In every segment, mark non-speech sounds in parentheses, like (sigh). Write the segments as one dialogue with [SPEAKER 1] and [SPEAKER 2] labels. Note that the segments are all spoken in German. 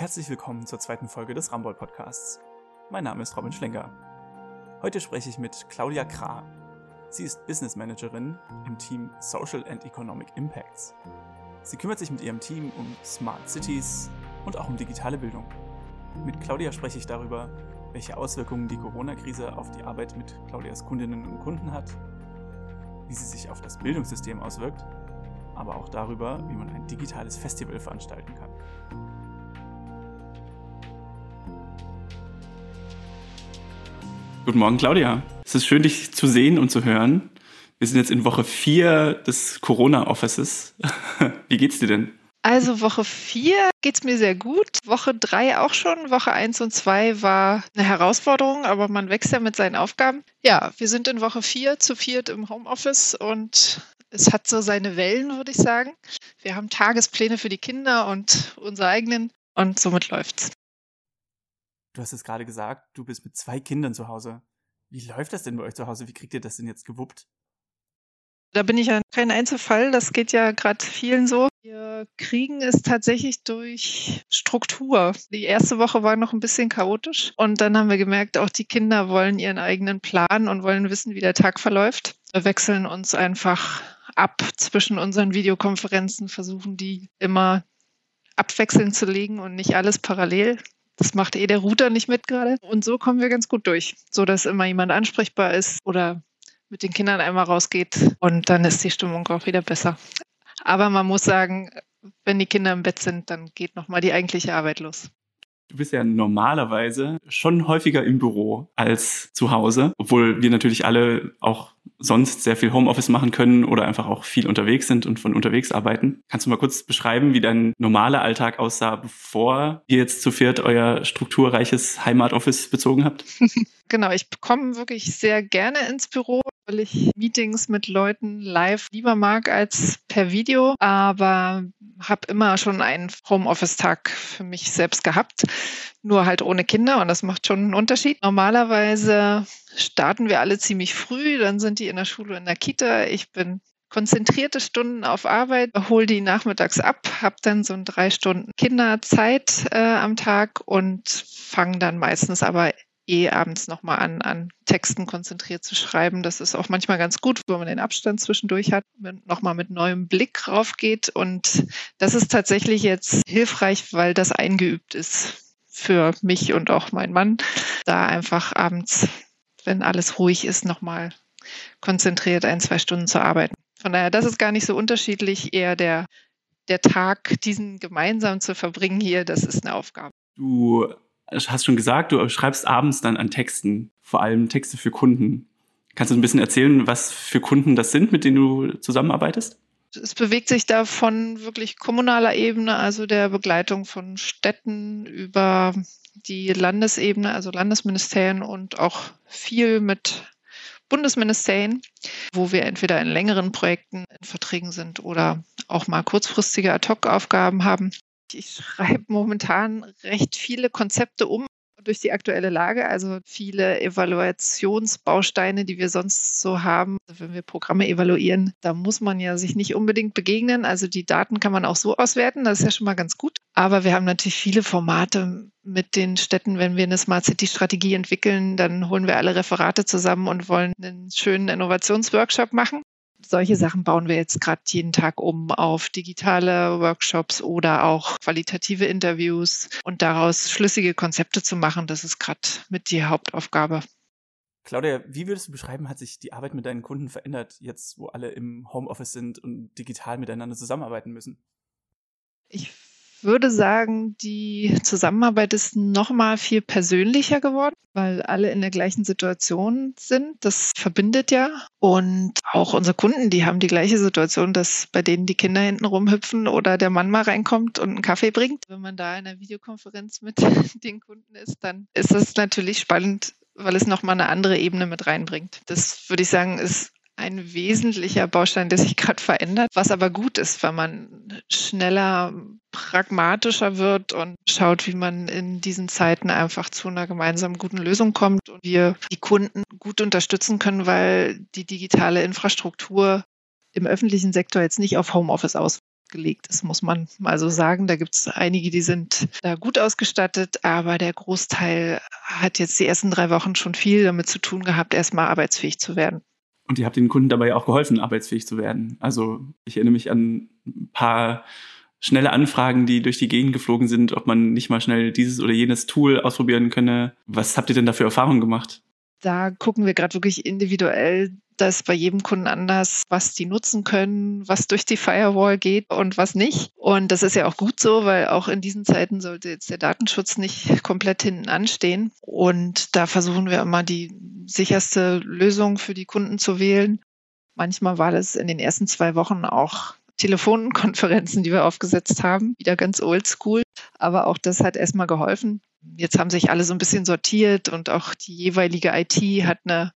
[SPEAKER 1] Herzlich willkommen zur zweiten Folge des Ramboll Podcasts. Mein Name ist Robin Schlenker. Heute spreche ich mit Claudia Krah. Sie ist Business Managerin im Team Social and Economic Impacts. Sie kümmert sich mit ihrem Team um Smart Cities und auch um digitale Bildung. Mit Claudia spreche ich darüber, welche Auswirkungen die Corona-Krise auf die Arbeit mit Claudias Kundinnen und Kunden hat, wie sie sich auf das Bildungssystem auswirkt, aber auch darüber, wie man ein digitales Festival veranstalten kann. Guten Morgen, Claudia. Es ist schön, dich zu sehen und zu hören. Wir sind jetzt in Woche 4 des Corona-Offices. (laughs) Wie geht's dir denn?
[SPEAKER 2] Also Woche 4 geht's mir sehr gut. Woche 3 auch schon. Woche 1 und 2 war eine Herausforderung, aber man wächst ja mit seinen Aufgaben. Ja, wir sind in Woche 4 zu viert im Homeoffice und es hat so seine Wellen, würde ich sagen. Wir haben Tagespläne für die Kinder und unsere eigenen und somit läuft's.
[SPEAKER 1] Du hast es gerade gesagt, du bist mit zwei Kindern zu Hause. Wie läuft das denn bei euch zu Hause? Wie kriegt ihr das denn jetzt gewuppt?
[SPEAKER 2] Da bin ich ja kein Einzelfall. Das geht ja gerade vielen so. Wir kriegen es tatsächlich durch Struktur. Die erste Woche war noch ein bisschen chaotisch. Und dann haben wir gemerkt, auch die Kinder wollen ihren eigenen Plan und wollen wissen, wie der Tag verläuft. Wir wechseln uns einfach ab zwischen unseren Videokonferenzen, versuchen die immer abwechselnd zu legen und nicht alles parallel. Das macht eh der Router nicht mit gerade. Und so kommen wir ganz gut durch, so dass immer jemand ansprechbar ist oder mit den Kindern einmal rausgeht und dann ist die Stimmung auch wieder besser. Aber man muss sagen, wenn die Kinder im Bett sind, dann geht nochmal die eigentliche Arbeit los.
[SPEAKER 1] Du bist ja normalerweise schon häufiger im Büro als zu Hause, obwohl wir natürlich alle auch sonst sehr viel Homeoffice machen können oder einfach auch viel unterwegs sind und von unterwegs arbeiten. Kannst du mal kurz beschreiben, wie dein normaler Alltag aussah, bevor ihr jetzt zu viert euer strukturreiches Heimatoffice bezogen habt? (laughs)
[SPEAKER 2] genau, ich komme wirklich sehr gerne ins Büro weil ich Meetings mit Leuten live lieber mag als per Video, aber habe immer schon einen Homeoffice-Tag für mich selbst gehabt, nur halt ohne Kinder und das macht schon einen Unterschied. Normalerweise starten wir alle ziemlich früh, dann sind die in der Schule, in der Kita. Ich bin konzentrierte Stunden auf Arbeit, hole die nachmittags ab, habe dann so ein drei Stunden Kinderzeit äh, am Tag und fange dann meistens aber eh abends nochmal an, an Texten konzentriert zu schreiben. Das ist auch manchmal ganz gut, wenn man den Abstand zwischendurch hat, nochmal mit neuem Blick raufgeht. Und das ist tatsächlich jetzt hilfreich, weil das eingeübt ist für mich und auch meinen Mann, da einfach abends, wenn alles ruhig ist, nochmal konzentriert ein, zwei Stunden zu arbeiten. Von daher, das ist gar nicht so unterschiedlich, eher der, der Tag, diesen gemeinsam zu verbringen hier, das ist eine Aufgabe.
[SPEAKER 1] Du hast schon gesagt, du schreibst abends dann an Texten, vor allem Texte für Kunden. Kannst du ein bisschen erzählen, was für Kunden das sind, mit denen du zusammenarbeitest?
[SPEAKER 2] Es bewegt sich da von wirklich kommunaler Ebene, also der Begleitung von Städten über die Landesebene, also Landesministerien und auch viel mit Bundesministerien, wo wir entweder in längeren Projekten in Verträgen sind oder auch mal kurzfristige Ad-Hoc-Aufgaben haben. Ich schreibe momentan recht viele Konzepte um durch die aktuelle Lage, also viele Evaluationsbausteine, die wir sonst so haben. Also wenn wir Programme evaluieren, da muss man ja sich nicht unbedingt begegnen. Also die Daten kann man auch so auswerten, das ist ja schon mal ganz gut. Aber wir haben natürlich viele Formate mit den Städten. Wenn wir eine Smart City Strategie entwickeln, dann holen wir alle Referate zusammen und wollen einen schönen Innovationsworkshop machen solche Sachen bauen wir jetzt gerade jeden Tag um auf digitale Workshops oder auch qualitative Interviews und daraus schlüssige Konzepte zu machen, das ist gerade mit die Hauptaufgabe.
[SPEAKER 1] Claudia, wie würdest du beschreiben, hat sich die Arbeit mit deinen Kunden verändert, jetzt wo alle im Homeoffice sind und digital miteinander zusammenarbeiten müssen?
[SPEAKER 2] Ich würde sagen, die Zusammenarbeit ist noch mal viel persönlicher geworden, weil alle in der gleichen Situation sind. Das verbindet ja. Und auch unsere Kunden, die haben die gleiche Situation, dass bei denen die Kinder hinten rumhüpfen oder der Mann mal reinkommt und einen Kaffee bringt. Wenn man da in einer Videokonferenz mit (laughs) den Kunden ist, dann ist das natürlich spannend, weil es noch mal eine andere Ebene mit reinbringt. Das würde ich sagen, ist ein wesentlicher Baustein, der sich gerade verändert, was aber gut ist, weil man schneller, pragmatischer wird und schaut, wie man in diesen Zeiten einfach zu einer gemeinsamen guten Lösung kommt und wir die Kunden gut unterstützen können, weil die digitale Infrastruktur im öffentlichen Sektor jetzt nicht auf Homeoffice aus. ausgelegt ist, muss man mal so sagen. Da gibt es einige, die sind da gut ausgestattet, aber der Großteil hat jetzt die ersten drei Wochen schon viel damit zu tun gehabt, erstmal arbeitsfähig zu werden.
[SPEAKER 1] Und ihr habt den Kunden dabei auch geholfen, arbeitsfähig zu werden. Also ich erinnere mich an ein paar schnelle Anfragen, die durch die Gegend geflogen sind, ob man nicht mal schnell dieses oder jenes Tool ausprobieren könne. Was habt ihr denn da für Erfahrungen gemacht?
[SPEAKER 2] Da gucken wir gerade wirklich individuell, dass bei jedem Kunden anders, was die nutzen können, was durch die Firewall geht und was nicht. Und das ist ja auch gut so, weil auch in diesen Zeiten sollte jetzt der Datenschutz nicht komplett hinten anstehen. Und da versuchen wir immer die sicherste Lösung für die Kunden zu wählen. Manchmal war das in den ersten zwei Wochen auch Telefonkonferenzen, die wir aufgesetzt haben, wieder ganz oldschool. Aber auch das hat erstmal geholfen. Jetzt haben sich alle so ein bisschen sortiert und auch die jeweilige IT hat eine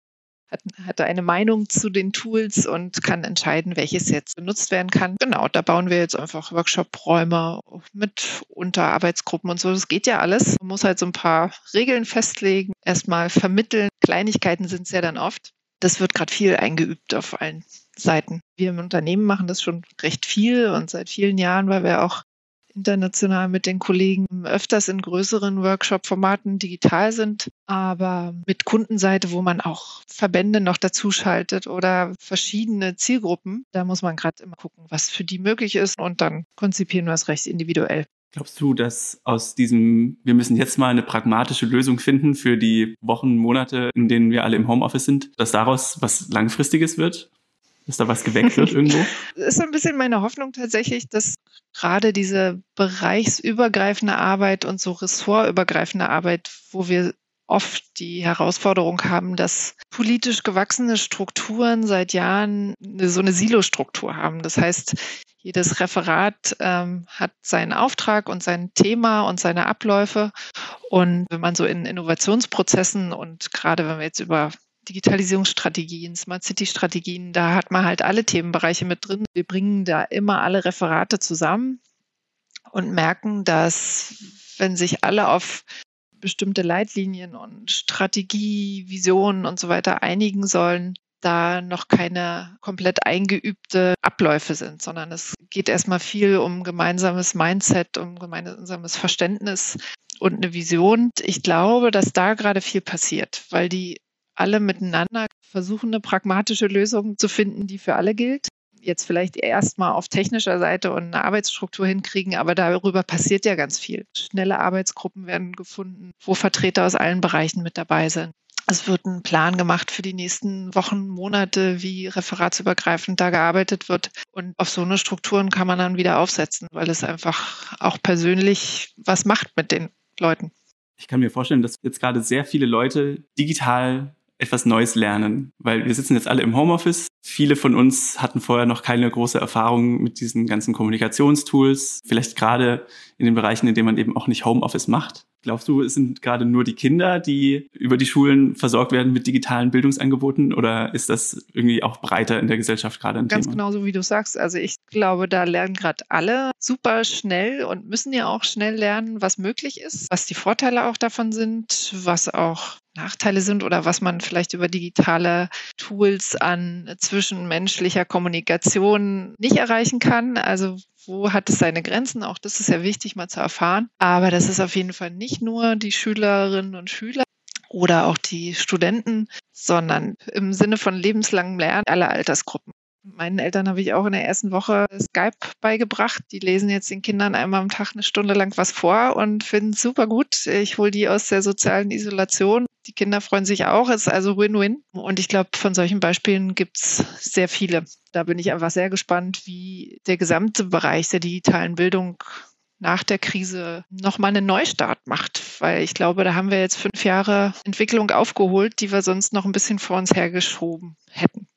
[SPEAKER 2] hat, hat eine Meinung zu den Tools und kann entscheiden, welches jetzt benutzt werden kann. Genau, da bauen wir jetzt einfach Workshop-Räume mit Unterarbeitsgruppen und so. Das geht ja alles. Man muss halt so ein paar Regeln festlegen, erstmal vermitteln. Kleinigkeiten sind es ja dann oft. Das wird gerade viel eingeübt auf allen Seiten. Wir im Unternehmen machen das schon recht viel und seit vielen Jahren, weil wir auch international mit den Kollegen öfters in größeren Workshop-Formaten digital sind, aber mit Kundenseite, wo man auch Verbände noch dazu schaltet oder verschiedene Zielgruppen, da muss man gerade immer gucken, was für die möglich ist und dann konzipieren wir es recht individuell.
[SPEAKER 1] Glaubst du, dass aus diesem, wir müssen jetzt mal eine pragmatische Lösung finden für die Wochen, Monate, in denen wir alle im Homeoffice sind, dass daraus was Langfristiges wird? Dass da was geweckt wird irgendwo? (laughs)
[SPEAKER 2] Das ist ein bisschen meine Hoffnung tatsächlich, dass gerade diese bereichsübergreifende Arbeit und so ressortübergreifende Arbeit, wo wir oft die Herausforderung haben, dass politisch gewachsene Strukturen seit Jahren so eine Silo-Struktur haben. Das heißt, jedes Referat ähm, hat seinen Auftrag und sein Thema und seine Abläufe. Und wenn man so in Innovationsprozessen und gerade wenn wir jetzt über Digitalisierungsstrategien, Smart City Strategien, da hat man halt alle Themenbereiche mit drin. Wir bringen da immer alle Referate zusammen und merken, dass wenn sich alle auf bestimmte Leitlinien und Strategie, Visionen und so weiter einigen sollen, da noch keine komplett eingeübte Abläufe sind, sondern es geht erstmal viel um gemeinsames Mindset, um gemeinsames Verständnis und eine Vision. Ich glaube, dass da gerade viel passiert, weil die alle miteinander versuchen, eine pragmatische Lösung zu finden, die für alle gilt. Jetzt vielleicht erstmal auf technischer Seite und eine Arbeitsstruktur hinkriegen, aber darüber passiert ja ganz viel. Schnelle Arbeitsgruppen werden gefunden, wo Vertreter aus allen Bereichen mit dabei sind. Es wird ein Plan gemacht für die nächsten Wochen, Monate, wie referatsübergreifend da gearbeitet wird. Und auf so eine Strukturen kann man dann wieder aufsetzen, weil es einfach auch persönlich was macht mit den Leuten.
[SPEAKER 1] Ich kann mir vorstellen, dass jetzt gerade sehr viele Leute digital etwas Neues lernen, weil wir sitzen jetzt alle im Homeoffice. Viele von uns hatten vorher noch keine große Erfahrung mit diesen ganzen Kommunikationstools, vielleicht gerade in den Bereichen, in denen man eben auch nicht Homeoffice macht. Glaubst du, es sind gerade nur die Kinder, die über die Schulen versorgt werden mit digitalen Bildungsangeboten oder ist das irgendwie auch breiter in der Gesellschaft gerade ein
[SPEAKER 2] Ganz
[SPEAKER 1] Thema?
[SPEAKER 2] genau so, wie du sagst. Also ich glaube, da lernen gerade alle super schnell und müssen ja auch schnell lernen, was möglich ist, was die Vorteile auch davon sind, was auch Nachteile sind oder was man vielleicht über digitale Tools an zwischenmenschlicher Kommunikation nicht erreichen kann. Also wo hat es seine Grenzen? Auch das ist ja wichtig mal zu erfahren. Aber das ist auf jeden Fall nicht nur die Schülerinnen und Schüler oder auch die Studenten, sondern im Sinne von lebenslangem Lernen alle Altersgruppen. Meinen Eltern habe ich auch in der ersten Woche Skype beigebracht. Die lesen jetzt den Kindern einmal am Tag eine Stunde lang was vor und finden es super gut. Ich hole die aus der sozialen Isolation. Die Kinder freuen sich auch. Es ist also Win-Win. Und ich glaube, von solchen Beispielen gibt es sehr viele. Da bin ich einfach sehr gespannt, wie der gesamte Bereich der digitalen Bildung nach der Krise nochmal einen Neustart macht, weil ich glaube, da haben wir jetzt fünf Jahre Entwicklung aufgeholt, die wir sonst noch ein bisschen vor uns hergeschoben hätten.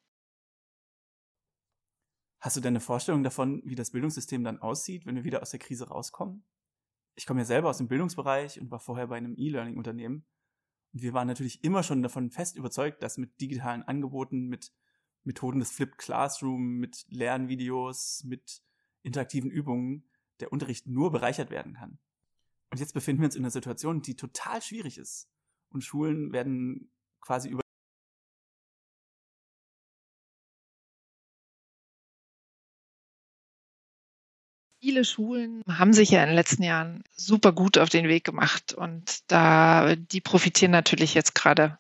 [SPEAKER 1] Hast du denn eine Vorstellung davon, wie das Bildungssystem dann aussieht, wenn wir wieder aus der Krise rauskommen? Ich komme ja selber aus dem Bildungsbereich und war vorher bei einem E-Learning-Unternehmen. Und wir waren natürlich immer schon davon fest überzeugt, dass mit digitalen Angeboten, mit Methoden des Flipped Classroom, mit Lernvideos, mit interaktiven Übungen der Unterricht nur bereichert werden kann. Und jetzt befinden wir uns in einer Situation, die total schwierig ist. Und Schulen werden quasi über
[SPEAKER 2] Viele Schulen haben sich ja in den letzten Jahren super gut auf den Weg gemacht und da die profitieren natürlich jetzt gerade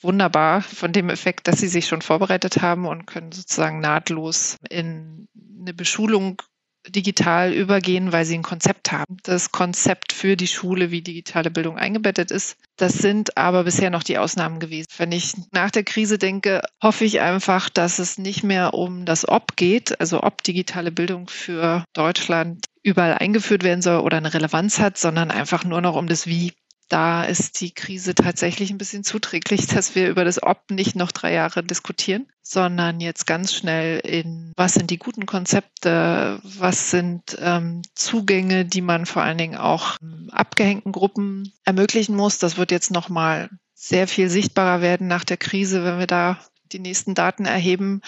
[SPEAKER 2] wunderbar von dem Effekt, dass sie sich schon vorbereitet haben und können sozusagen nahtlos in eine Beschulung digital übergehen, weil sie ein Konzept haben. Das Konzept für die Schule, wie digitale Bildung eingebettet ist. Das sind aber bisher noch die Ausnahmen gewesen. Wenn ich nach der Krise denke, hoffe ich einfach, dass es nicht mehr um das Ob geht, also ob digitale Bildung für Deutschland überall eingeführt werden soll oder eine Relevanz hat, sondern einfach nur noch um das Wie da ist die Krise tatsächlich ein bisschen zuträglich, (laughs) dass wir über das Ob nicht noch drei Jahre diskutieren, sondern jetzt ganz schnell in, was sind die guten Konzepte, was sind ähm, Zugänge, die man vor allen Dingen auch ähm, abgehängten Gruppen ermöglichen muss. Das wird jetzt nochmal sehr viel sichtbarer werden nach der Krise, wenn wir da die nächsten Daten erheben,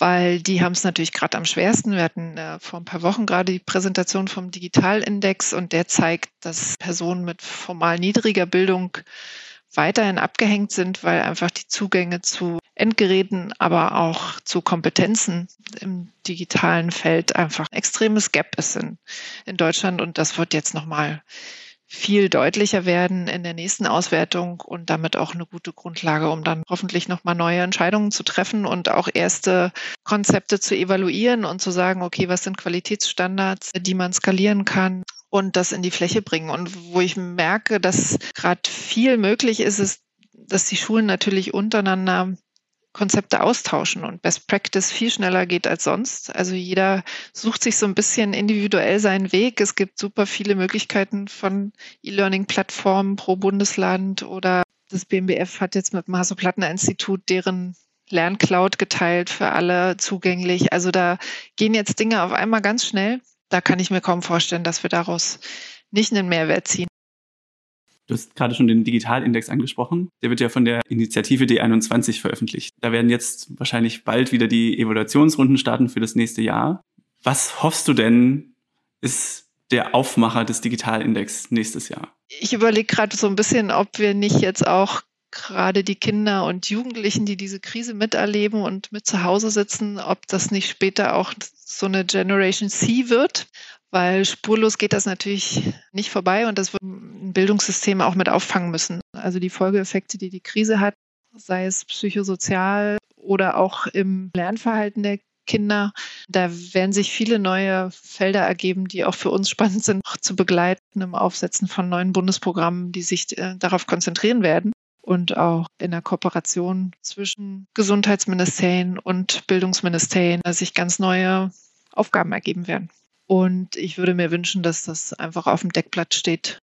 [SPEAKER 2] weil die haben es natürlich gerade am schwersten. Wir hatten äh, vor ein paar Wochen gerade die Präsentation vom Digitalindex und der zeigt, dass Personen mit formal niedriger Bildung weiterhin abgehängt sind, weil einfach die Zugänge zu Endgeräten, aber auch zu Kompetenzen im digitalen Feld einfach ein extremes Gap ist in, in Deutschland und das wird jetzt nochmal viel deutlicher werden in der nächsten Auswertung und damit auch eine gute Grundlage, um dann hoffentlich nochmal neue Entscheidungen zu treffen und auch erste Konzepte zu evaluieren und zu sagen, okay, was sind Qualitätsstandards, die man skalieren kann und das in die Fläche bringen. Und wo ich merke, dass gerade viel möglich ist, ist, dass die Schulen natürlich untereinander Konzepte austauschen und Best Practice viel schneller geht als sonst. Also jeder sucht sich so ein bisschen individuell seinen Weg. Es gibt super viele Möglichkeiten von E-Learning-Plattformen pro Bundesland oder das BMBF hat jetzt mit dem Hasso-Plattner-Institut deren Lerncloud geteilt für alle zugänglich. Also da gehen jetzt Dinge auf einmal ganz schnell. Da kann ich mir kaum vorstellen, dass wir daraus nicht einen Mehrwert ziehen.
[SPEAKER 1] Du hast gerade schon den Digitalindex angesprochen. Der wird ja von der Initiative D21 veröffentlicht. Da werden jetzt wahrscheinlich bald wieder die Evaluationsrunden starten für das nächste Jahr. Was hoffst du denn, ist der Aufmacher des Digitalindex nächstes Jahr?
[SPEAKER 2] Ich überlege gerade so ein bisschen, ob wir nicht jetzt auch gerade die Kinder und Jugendlichen, die diese Krise miterleben und mit zu Hause sitzen, ob das nicht später auch so eine Generation C wird, weil spurlos geht das natürlich nicht vorbei und das wird ein Bildungssystem auch mit auffangen müssen. Also die Folgeeffekte, die die Krise hat, sei es psychosozial oder auch im Lernverhalten der Kinder. Da werden sich viele neue Felder ergeben, die auch für uns spannend sind, auch zu begleiten im Aufsetzen von neuen Bundesprogrammen, die sich äh, darauf konzentrieren werden und auch in der Kooperation zwischen Gesundheitsministerien und Bildungsministerien sich ganz neue Aufgaben ergeben werden. Und ich würde mir wünschen, dass das einfach auf dem Deckblatt steht.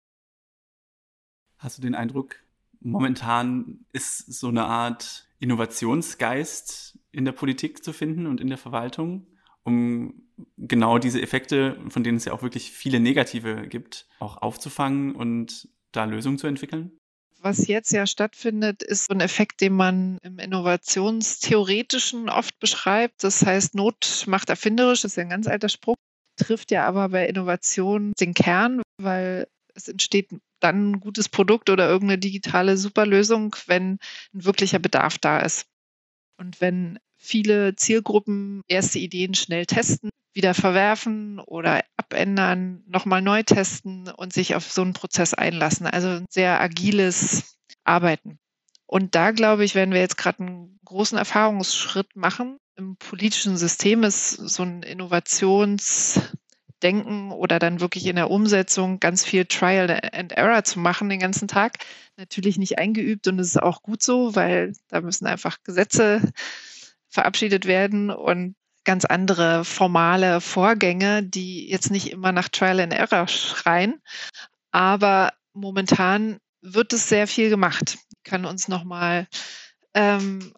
[SPEAKER 1] Hast du den Eindruck, momentan ist so eine Art Innovationsgeist in der Politik zu finden und in der Verwaltung, um genau diese Effekte, von denen es ja auch wirklich viele negative gibt, auch aufzufangen und da Lösungen zu entwickeln?
[SPEAKER 2] Was jetzt ja stattfindet, ist so ein Effekt, den man im Innovationstheoretischen oft beschreibt. Das heißt, Not macht erfinderisch, das ist ja ein ganz alter Spruch trifft ja aber bei Innovation den Kern, weil es entsteht dann ein gutes Produkt oder irgendeine digitale Superlösung, wenn ein wirklicher Bedarf da ist. Und wenn viele Zielgruppen erste Ideen schnell testen, wieder verwerfen oder abändern, nochmal neu testen und sich auf so einen Prozess einlassen. Also ein sehr agiles Arbeiten. Und da, glaube ich, werden wir jetzt gerade einen großen Erfahrungsschritt machen, im politischen System ist so ein Innovationsdenken oder dann wirklich in der Umsetzung ganz viel Trial and Error zu machen den ganzen Tag. Natürlich nicht eingeübt und es ist auch gut so, weil da müssen einfach Gesetze verabschiedet werden und ganz andere formale Vorgänge, die jetzt nicht immer nach Trial and Error schreien. Aber momentan wird es sehr viel gemacht. Kann uns nochmal ähm,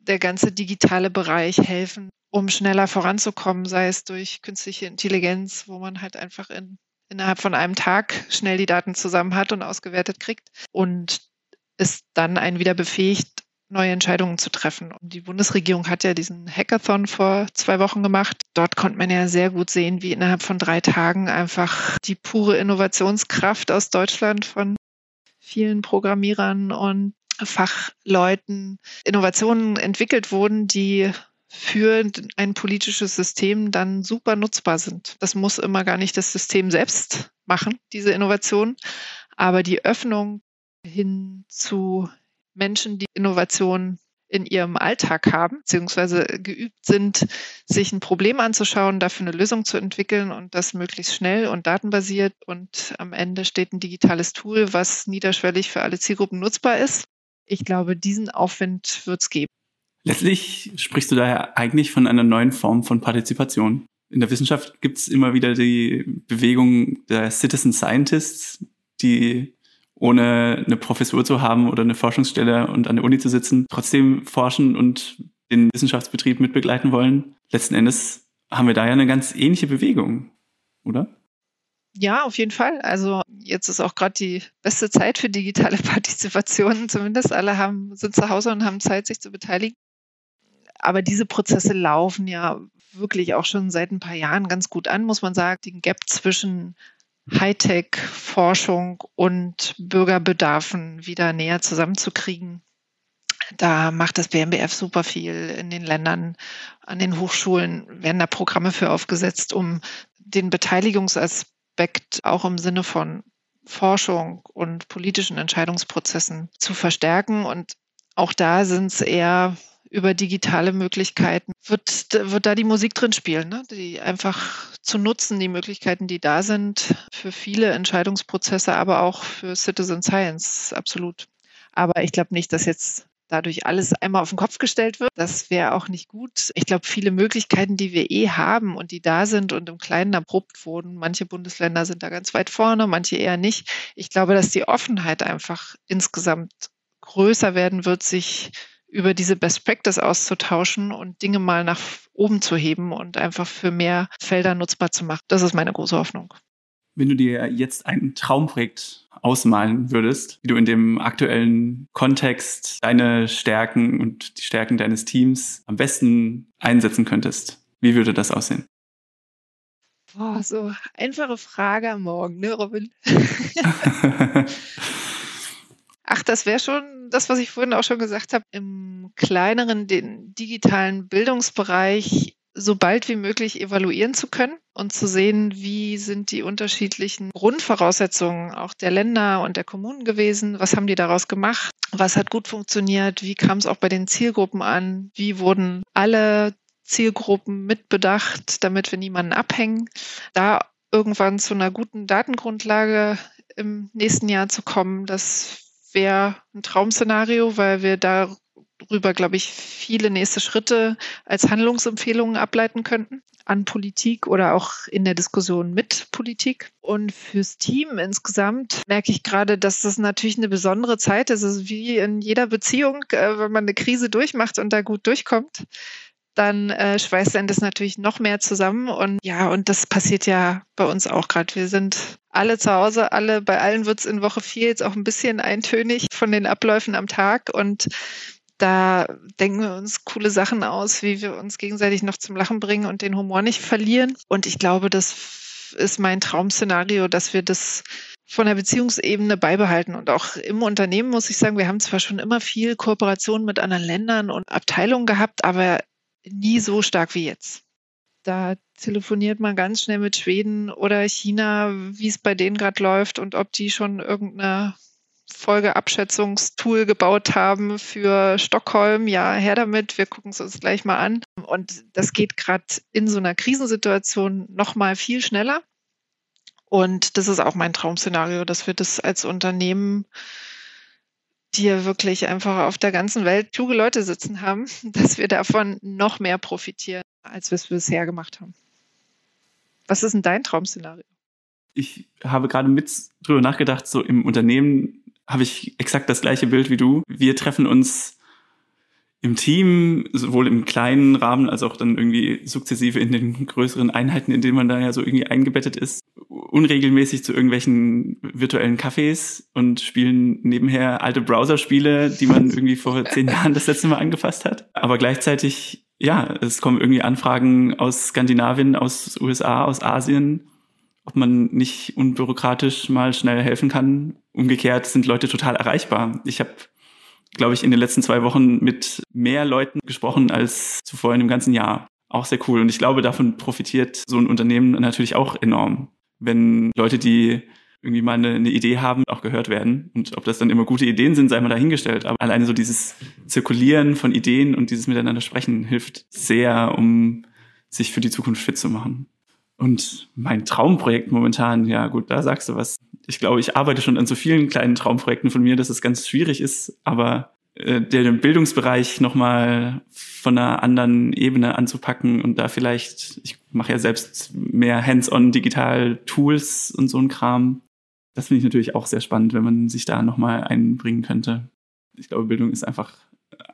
[SPEAKER 2] der ganze digitale Bereich helfen, um schneller voranzukommen, sei es durch künstliche Intelligenz, wo man halt einfach in, innerhalb von einem Tag schnell die Daten zusammen hat und ausgewertet kriegt und es dann einen wieder befähigt, neue Entscheidungen zu treffen. Und die Bundesregierung hat ja diesen Hackathon vor zwei Wochen gemacht. Dort konnte man ja sehr gut sehen, wie innerhalb von drei Tagen einfach die pure Innovationskraft aus Deutschland von vielen Programmierern und Fachleuten Innovationen entwickelt wurden, die für ein politisches System dann super nutzbar sind. Das muss immer gar nicht das System selbst machen, diese Innovation, aber die Öffnung hin zu Menschen, die Innovation in ihrem Alltag haben, beziehungsweise geübt sind, sich ein Problem anzuschauen, dafür eine Lösung zu entwickeln und das möglichst schnell und datenbasiert. Und am Ende steht ein digitales Tool, was niederschwellig für alle Zielgruppen nutzbar ist. Ich glaube, diesen Aufwind wird es geben.
[SPEAKER 1] Letztlich sprichst du daher eigentlich von einer neuen Form von Partizipation. In der Wissenschaft gibt es immer wieder die Bewegung der Citizen Scientists, die ohne eine Professur zu haben oder eine Forschungsstelle und an der Uni zu sitzen, trotzdem forschen und den Wissenschaftsbetrieb mitbegleiten wollen. Letzten Endes haben wir da ja eine ganz ähnliche Bewegung, oder?
[SPEAKER 2] Ja, auf jeden Fall. Also jetzt ist auch gerade die beste Zeit für digitale (laughs) Partizipation. Zumindest alle haben, sind zu Hause und haben Zeit, sich zu beteiligen. Aber diese Prozesse laufen ja wirklich auch schon seit ein paar Jahren ganz gut an, muss man sagen. Den Gap zwischen Hightech-Forschung und Bürgerbedarfen wieder näher zusammenzukriegen. Da macht das BMBF super viel in den Ländern, an den Hochschulen werden da Programme für aufgesetzt, um den Beteiligungsaspekt auch im Sinne von Forschung und politischen Entscheidungsprozessen zu verstärken. Und auch da sind es eher über digitale Möglichkeiten wird, wird da die Musik drin spielen, ne? die einfach zu nutzen, die Möglichkeiten, die da sind für viele Entscheidungsprozesse, aber auch für Citizen Science, absolut. Aber ich glaube nicht, dass jetzt dadurch alles einmal auf den Kopf gestellt wird. Das wäre auch nicht gut. Ich glaube, viele Möglichkeiten, die wir eh haben und die da sind und im Kleinen erprobt wurden, manche Bundesländer sind da ganz weit vorne, manche eher nicht. Ich glaube, dass die Offenheit einfach insgesamt größer werden wird, sich über diese Best Practice auszutauschen und Dinge mal nach oben zu heben und einfach für mehr Felder nutzbar zu machen. Das ist meine große Hoffnung.
[SPEAKER 1] Wenn du dir jetzt ein Traumprojekt ausmalen würdest, wie du in dem aktuellen Kontext deine Stärken und die Stärken deines Teams am besten einsetzen könntest, wie würde das aussehen?
[SPEAKER 2] Boah, so einfache Frage am Morgen, ne, Robin? (laughs) (laughs) (laughs) Ach, das wäre schon das, was ich vorhin auch schon gesagt habe, im kleineren, den digitalen Bildungsbereich so bald wie möglich evaluieren zu können und zu sehen, wie sind die unterschiedlichen Grundvoraussetzungen auch der Länder und der Kommunen gewesen, was haben die daraus gemacht, was hat gut funktioniert, wie kam es auch bei den Zielgruppen an, wie wurden alle Zielgruppen mitbedacht, damit wir niemanden abhängen, da irgendwann zu einer guten Datengrundlage im nächsten Jahr zu kommen, das wäre ein Traumszenario, weil wir darüber, glaube ich, viele nächste Schritte als Handlungsempfehlungen ableiten könnten an Politik oder auch in der Diskussion mit Politik. Und fürs Team insgesamt merke ich gerade, dass das natürlich eine besondere Zeit ist. Es ist wie in jeder Beziehung, äh, wenn man eine Krise durchmacht und da gut durchkommt, dann äh, schweißt dann das natürlich noch mehr zusammen. Und ja, und das passiert ja bei uns auch gerade. Wir sind alle zu Hause, alle, bei allen wird es in Woche vier jetzt auch ein bisschen eintönig von den Abläufen am Tag. Und da denken wir uns coole Sachen aus, wie wir uns gegenseitig noch zum Lachen bringen und den Humor nicht verlieren. Und ich glaube, das ist mein Traumszenario, dass wir das von der Beziehungsebene beibehalten. Und auch im Unternehmen muss ich sagen, wir haben zwar schon immer viel Kooperation mit anderen Ländern und Abteilungen gehabt, aber nie so stark wie jetzt. Da telefoniert man ganz schnell mit Schweden oder China, wie es bei denen gerade läuft und ob die schon irgendeine Folgeabschätzungstool gebaut haben für Stockholm. Ja, her damit, wir gucken es uns gleich mal an. Und das geht gerade in so einer Krisensituation noch mal viel schneller. Und das ist auch mein Traumszenario, dass wir das als Unternehmen ja wirklich einfach auf der ganzen Welt kluge Leute sitzen haben, (laughs) dass wir davon noch mehr profitieren, als wir es bisher gemacht haben. Was ist denn dein Traumszenario?
[SPEAKER 1] Ich habe gerade mit drüber nachgedacht, so im Unternehmen habe ich exakt das gleiche Bild wie du. Wir treffen uns im Team, sowohl im kleinen Rahmen als auch dann irgendwie sukzessive in den größeren Einheiten, in denen man da ja so irgendwie eingebettet ist, unregelmäßig zu irgendwelchen virtuellen Cafés und spielen nebenher alte Browserspiele, die man irgendwie vor zehn Jahren das letzte Mal angefasst hat. Aber gleichzeitig, ja, es kommen irgendwie Anfragen aus Skandinavien, aus USA, aus Asien, ob man nicht unbürokratisch mal schnell helfen kann. Umgekehrt sind Leute total erreichbar. Ich habe glaube ich, in den letzten zwei Wochen mit mehr Leuten gesprochen als zuvor in dem ganzen Jahr. Auch sehr cool. Und ich glaube, davon profitiert so ein Unternehmen natürlich auch enorm, wenn Leute, die irgendwie mal eine, eine, Idee haben, auch gehört werden. Und ob das dann immer gute Ideen sind, sei mal dahingestellt. Aber alleine so dieses Zirkulieren von Ideen und dieses Miteinander sprechen hilft sehr, um sich für die Zukunft fit zu machen. Und mein Traumprojekt momentan, ja gut, da sagst du was. Ich glaube, ich arbeite schon an so vielen kleinen Traumprojekten von mir, dass es ganz schwierig ist, aber äh, den Bildungsbereich nochmal von einer anderen Ebene anzupacken und da vielleicht, ich mache ja selbst mehr hands-on digital Tools und so ein Kram, das finde ich natürlich auch sehr spannend, wenn man sich da nochmal einbringen könnte. Ich glaube, Bildung ist einfach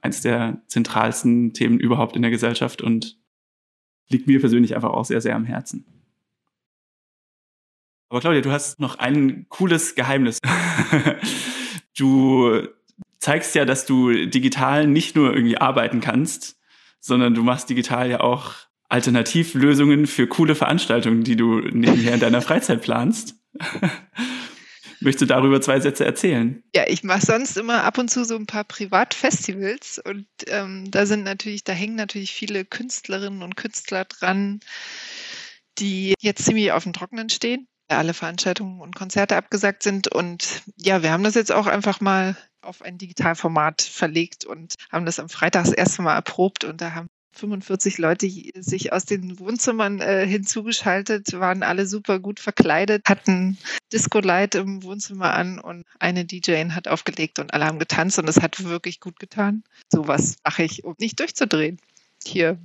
[SPEAKER 1] eines der zentralsten Themen überhaupt in der Gesellschaft und liegt mir persönlich einfach auch sehr, sehr am Herzen. Aber Claudia, du hast noch ein cooles Geheimnis. (laughs) du zeigst ja, dass du digital nicht nur irgendwie arbeiten kannst, sondern du machst digital ja auch Alternativlösungen für coole Veranstaltungen, die du nebenher in deiner Freizeit planst. (laughs) Möchtest du darüber zwei Sätze erzählen?
[SPEAKER 2] Ja, ich mache sonst immer ab und zu so ein paar Privatfestivals und ähm, da sind natürlich, da hängen natürlich viele Künstlerinnen und Künstler dran, die jetzt ziemlich auf dem Trockenen stehen. Alle Veranstaltungen und Konzerte abgesagt sind. Und ja, wir haben das jetzt auch einfach mal auf ein Digitalformat verlegt und haben das am Freitag das erste Mal erprobt und da haben 45 Leute sich aus den Wohnzimmern äh, hinzugeschaltet, waren alle super gut verkleidet, hatten Disco Light im Wohnzimmer an und eine DJ hat aufgelegt und alle haben getanzt und es hat wirklich gut getan. Sowas mache ich, um nicht durchzudrehen. Hier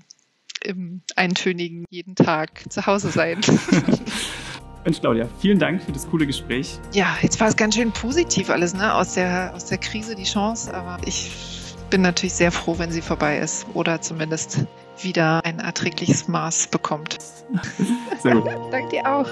[SPEAKER 2] im eintönigen jeden Tag zu Hause sein. (laughs)
[SPEAKER 1] Mensch, Claudia, vielen Dank für das coole Gespräch.
[SPEAKER 2] Ja, jetzt war es ganz schön positiv alles, ne? Aus der, aus der Krise die Chance, aber ich bin natürlich sehr froh, wenn sie vorbei ist oder zumindest wieder ein erträgliches Maß bekommt.
[SPEAKER 1] Sehr gut. (laughs)
[SPEAKER 2] Danke dir auch.